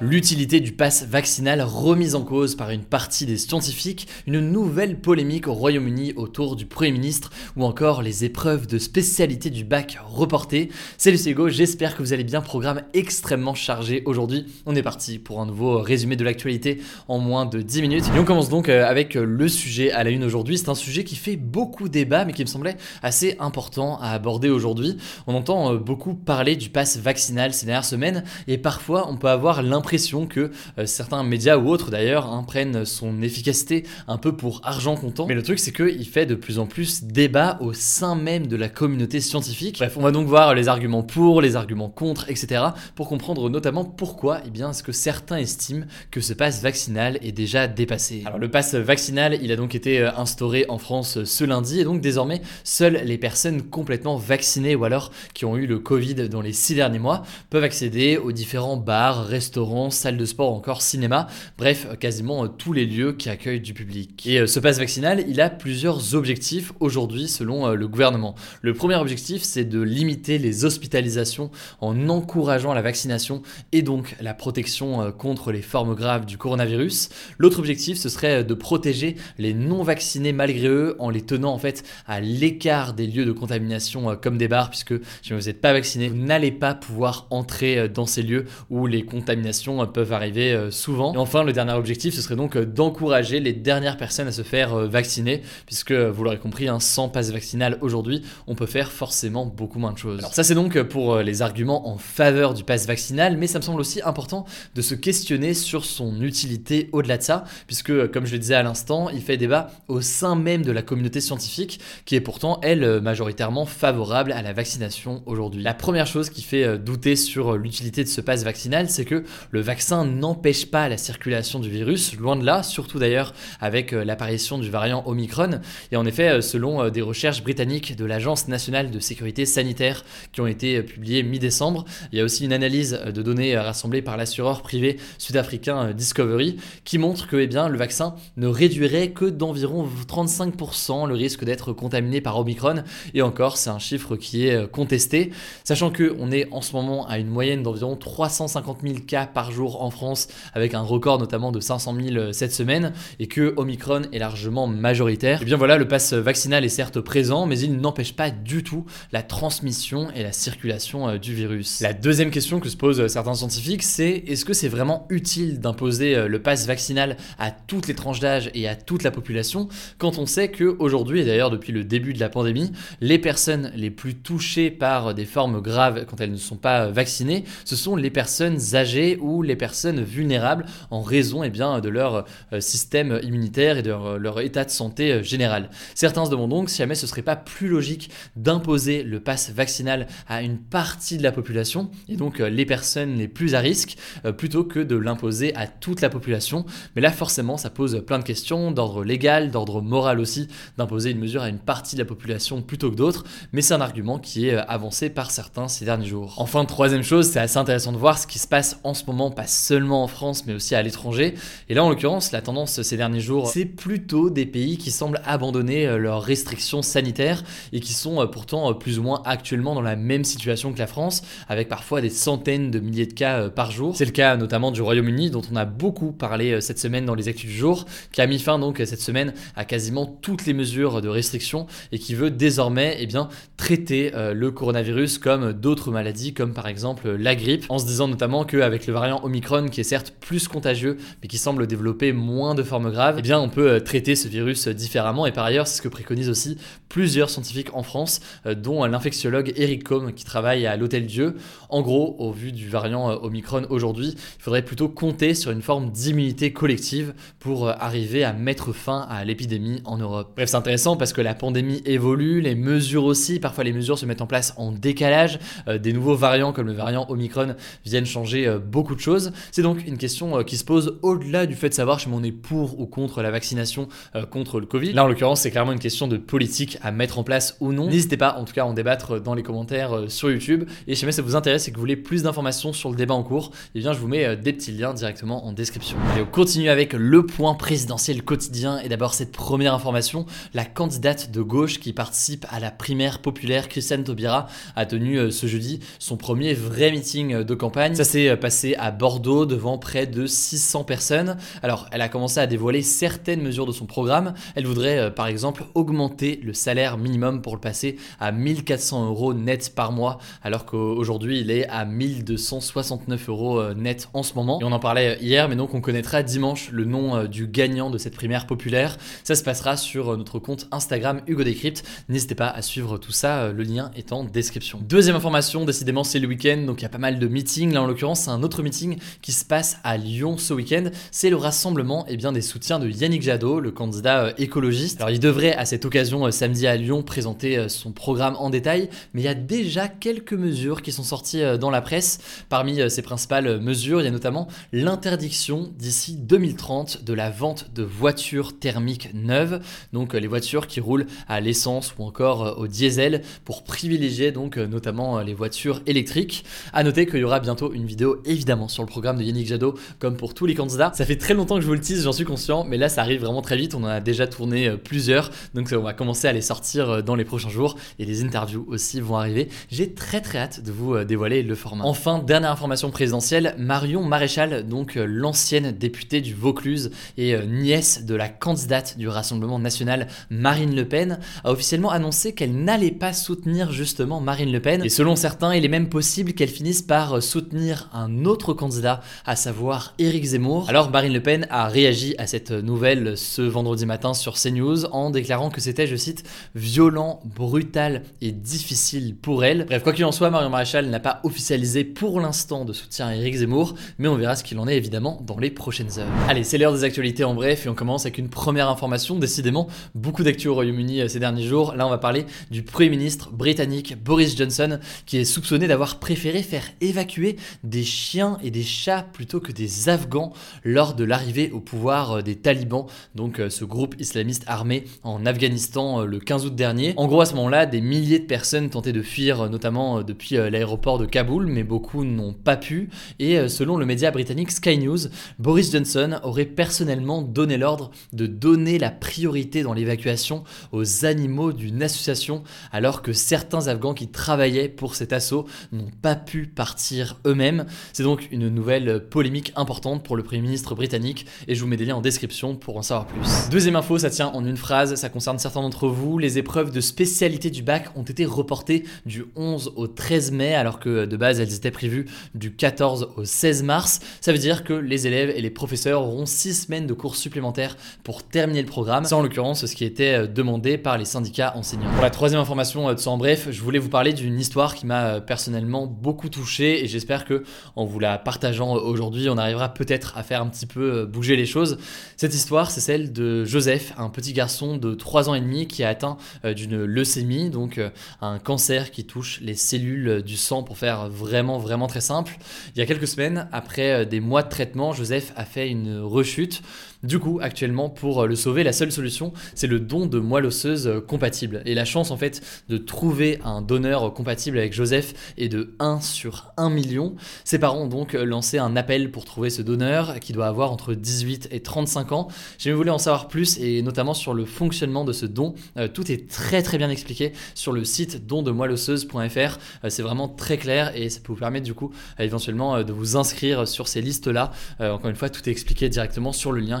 L'utilité du pass vaccinal remise en cause par une partie des scientifiques, une nouvelle polémique au Royaume-Uni autour du Premier ministre ou encore les épreuves de spécialité du bac reportées. Salut c'est Hugo, j'espère que vous allez bien, programme extrêmement chargé aujourd'hui. On est parti pour un nouveau résumé de l'actualité en moins de 10 minutes. Et on commence donc euh, avec le sujet à la une aujourd'hui. C'est un sujet qui fait beaucoup débat mais qui me semblait assez important à aborder aujourd'hui. On entend euh, beaucoup parler du pass vaccinal ces dernières semaines et parfois on peut avoir l'impression que euh, certains médias ou autres d'ailleurs hein, prennent son efficacité un peu pour argent comptant. Mais le truc c'est qu'il fait de plus en plus débat au sein même de la communauté scientifique. Bref, on va donc voir les arguments pour, les arguments contre, etc. pour comprendre notamment pourquoi eh bien, est-ce que certains estiment que ce pass vaccinal est déjà dépassé. Alors le pass vaccinal, il a donc été euh, instauré en France ce lundi et donc désormais seules les personnes complètement vaccinées ou alors qui ont eu le Covid dans les six derniers mois peuvent accéder aux différents bars, restaurants, salle de sport, encore cinéma, bref, quasiment euh, tous les lieux qui accueillent du public. Et euh, ce passe vaccinal, il a plusieurs objectifs aujourd'hui selon euh, le gouvernement. Le premier objectif, c'est de limiter les hospitalisations en encourageant la vaccination et donc la protection contre les formes graves du coronavirus. L'autre objectif, ce serait de protéger les non vaccinés malgré eux en les tenant en fait à l'écart des lieux de contamination comme des bars, puisque si vous n'êtes pas vacciné, vous n'allez pas pouvoir entrer dans ces lieux où les contaminations euh, peuvent arriver euh, souvent. Et enfin, le dernier objectif, ce serait donc euh, d'encourager les dernières personnes à se faire vacciner, puisque vous l'aurez compris, hein, sans passe vaccinal aujourd'hui, on peut faire forcément beaucoup moins de choses. Alors ça, c'est donc pour les arguments en faveur du passe vaccinal, mais ça me semble aussi important de se questionner sur son utilité au-delà de ça, puisque comme je le disais à l'instant, il fait débat au sein même de la communauté scientifique, qui est pourtant, elle, majoritairement favorable à la vaccination aujourd'hui. La première chose qui fait douter sur l'utilité de ce passe vaccinal, c'est que le le vaccin n'empêche pas la circulation du virus, loin de là, surtout d'ailleurs avec euh, l'apparition du variant Omicron. Et en effet, euh, selon euh, des recherches britanniques de l'Agence nationale de sécurité sanitaire qui ont été publiées mi-décembre, il y a aussi une analyse de données rassemblées par l'assureur privé sud-africain Discovery qui montre que eh bien, le vaccin ne réduirait que d'environ 35% le risque d'être contaminé par Omicron. Et encore, c'est un chiffre qui est contesté, sachant qu'on est en ce moment à une moyenne d'environ 350 000 cas par jour en France, avec un record notamment de 500 000 euh, cette semaine, et que Omicron est largement majoritaire, et eh bien voilà, le pass vaccinal est certes présent, mais il n'empêche pas du tout la transmission et la circulation euh, du virus. La deuxième question que se posent euh, certains scientifiques, c'est est-ce que c'est vraiment utile d'imposer le pass vaccinal à toutes les tranches d'âge et à toute la population, quand on sait qu'aujourd'hui, et d'ailleurs depuis le début de la pandémie, les personnes les plus touchées par des formes graves quand elles ne sont pas vaccinées, ce sont les personnes âgées ou les personnes vulnérables en raison eh bien, de leur euh, système immunitaire et de leur, état de santé euh, général. Certains se demandent donc si jamais ce serait pas plus logique d'imposer le pass vaccinal à une partie de la population, et donc euh, les personnes les plus à risque, plutôt que de l'imposer à toute la population. Mais là, forcément, ça pose plein de questions d'ordre légal, d'ordre moral aussi, d'imposer une mesure à une partie de la population plutôt que d'autres, mais c'est un argument qui est avancé par certains ces derniers jours. Enfin, troisième chose, c'est assez intéressant de voir ce qui se passe en ce moment pas seulement en France, mais aussi à l'étranger. Et là, en l'occurrence, la tendance ces derniers jours, c'est plutôt des pays qui semblent abandonner euh, leurs restrictions sanitaires et qui sont euh, pourtant euh, plus ou moins actuellement dans la même situation que la France, avec parfois des centaines de milliers de cas par jour. C'est le cas notamment du Royaume-Uni, dont on a beaucoup parlé cette semaine dans les actus du jour, qui a mis fin donc cette semaine à quasiment toutes les mesures de restriction et qui veut désormais eh bien, traiter le coronavirus comme d'autres maladies, comme par exemple la grippe, en se disant notamment qu'avec le variant variant Omicron qui est certes plus contagieux mais qui semble développer moins de formes graves, eh bien on peut euh, traiter ce virus différemment et par ailleurs c'est ce que préconisent aussi plusieurs scientifiques en France euh, dont l'infectiologue Eric Combe qui travaille à l'Hôtel Dieu. En gros, au vu du variant Omicron aujourd'hui, il faudrait plutôt compter sur une forme d'immunité collective pour arriver à mettre fin à l'épidémie en Europe. Bref, c'est intéressant parce que la pandémie évolue, les mesures aussi, parfois les mesures se mettent en place en décalage, des nouveaux variants comme le variant Omicron viennent changer euh, beaucoup de choses. C'est donc une question euh, qui se pose au-delà du fait de savoir si on est pour ou contre la vaccination euh, contre le Covid. Là, en l'occurrence, c'est clairement une question de politique à mettre en place ou non. N'hésitez pas, en tout cas, à en débattre dans les commentaires sur YouTube. Et si jamais ça vous intéresse et que vous voulez plus d'informations sur le débat en cours, eh bien, je vous mets des petits liens directement en description. Allez, on continue avec le point présidentiel quotidien. Et d'abord, cette première information, la candidate de gauche qui participe à la primaire populaire, Christiane Taubira, a tenu ce jeudi son premier vrai meeting de campagne. Ça s'est passé à Bordeaux devant près de 600 personnes. Alors, elle a commencé à dévoiler certaines mesures de son programme. Elle voudrait euh, par exemple augmenter le salaire minimum pour le passer à 1400 euros net par mois, alors qu'aujourd'hui il est à 1269 euros euh, net en ce moment. Et on en parlait hier, mais donc on connaîtra dimanche le nom euh, du gagnant de cette primaire populaire. Ça se passera sur notre compte Instagram Hugo Décrypte. N'hésitez pas à suivre tout ça, le lien est en description. Deuxième information, décidément c'est le week-end, donc il y a pas mal de meetings. Là en l'occurrence, c'est un autre meeting qui se passe à Lyon ce week-end. C'est le rassemblement eh bien, des soutiens de Yannick Jadot, le candidat euh, écologiste. Alors il devrait à cette occasion euh, samedi à Lyon présenter euh, son programme en détail, mais il y a déjà quelques mesures qui sont sorties dans la presse. Parmi ces principales mesures, il y a notamment l'interdiction d'ici 2030 de la vente de voitures thermiques neuves, donc les voitures qui roulent à l'essence ou encore au diesel pour privilégier donc notamment les voitures électriques. À noter qu'il y aura bientôt une vidéo évidemment sur le programme de Yannick Jadot, comme pour tous les candidats. Ça fait très longtemps que je vous le tease, j'en suis conscient, mais là ça arrive vraiment très vite. On en a déjà tourné euh, plusieurs, donc on va commencer à les sortir euh, dans les prochains jours et les interviews aussi vont arriver. J'ai très très hâte de vous euh, dévoiler le format. Enfin, dernière information présidentielle, Marion Maréchal, donc l'ancienne députée du Vaucluse et nièce de la candidate du Rassemblement national Marine Le Pen, a officiellement annoncé qu'elle n'allait pas soutenir justement Marine Le Pen. Et selon certains, il est même possible qu'elle finisse par soutenir un autre candidat, à savoir Éric Zemmour. Alors Marine Le Pen a réagi à cette nouvelle ce vendredi matin sur CNews en déclarant que c'était, je cite, violent, brutal et difficile pour elle. Bref, quoi qu'il en soit, Marion Maréchal n'a pas officialisé pour l'instant de soutien à Éric Zemmour, mais on verra ce qu'il en est évidemment dans les prochaines heures. Allez, c'est l'heure des actualités en bref et on commence avec une première information. Décidément, beaucoup d'actu au Royaume-Uni euh, ces derniers jours. Là, on va parler du Premier ministre britannique Boris Johnson qui est soupçonné d'avoir préféré faire évacuer des chiens et des chats plutôt que des Afghans lors de l'arrivée au pouvoir euh, des talibans, donc euh, ce groupe islamiste armé en Afghanistan euh, le 15 août dernier. En gros, à ce moment-là, des milliers de personnes tentaient de fuir, notamment depuis l'aéroport de Kaboul, mais beaucoup n'ont pas pu. Et selon le média britannique Sky News, Boris Johnson aurait personnellement donné l'ordre de donner la priorité dans l'évacuation aux animaux d'une association, alors que certains Afghans qui travaillaient pour cet assaut n'ont pas pu partir eux-mêmes. C'est donc une nouvelle polémique importante pour le Premier ministre britannique et je vous mets des liens en description pour en savoir plus. Deuxième info, ça tient en une phrase, ça concerne certains d'entre vous. Les épreuves de spécialité du bac ont été reportées du 11 au 13 mai alors que de base elles étaient prévues du 14 au 16 mars. Ça veut dire que les élèves et les professeurs auront 6 semaines de cours supplémentaires pour terminer le programme. C'est en l'occurrence ce qui était demandé par les syndicats enseignants. Pour la troisième information de ce en bref, je voulais vous parler d'une histoire qui m'a personnellement beaucoup touché et j'espère que en vous la partageant aujourd'hui, on arrivera peut-être à faire un petit peu euh, bouger les choses. Cette histoire, c'est celle de Joseph, un petit garçon de 3 ans et demi qui a atteint euh, d'une leucémie, donc euh, un cancer qui touche les cellules du sang pour faire vraiment vraiment très simple. Il y a quelques semaines, après des mois de traitement, Joseph a fait une rechute. Du coup, actuellement, pour le sauver, la seule solution, c'est le don de moelle osseuse compatible. Et la chance, en fait, de trouver un donneur compatible avec Joseph est de 1 sur 1 million. Ses parents ont donc lancé un appel pour trouver ce donneur qui doit avoir entre 18 et 35 ans. J'ai voulu en savoir plus et notamment sur le fonctionnement de ce don. Euh, tout est très très bien expliqué sur le site dondemoelleosseuse.fr. Euh, c'est vraiment très clair et ça peut vous permettre du coup euh, éventuellement de vous inscrire sur ces listes-là. encore une fois, tout est expliqué directement sur le lien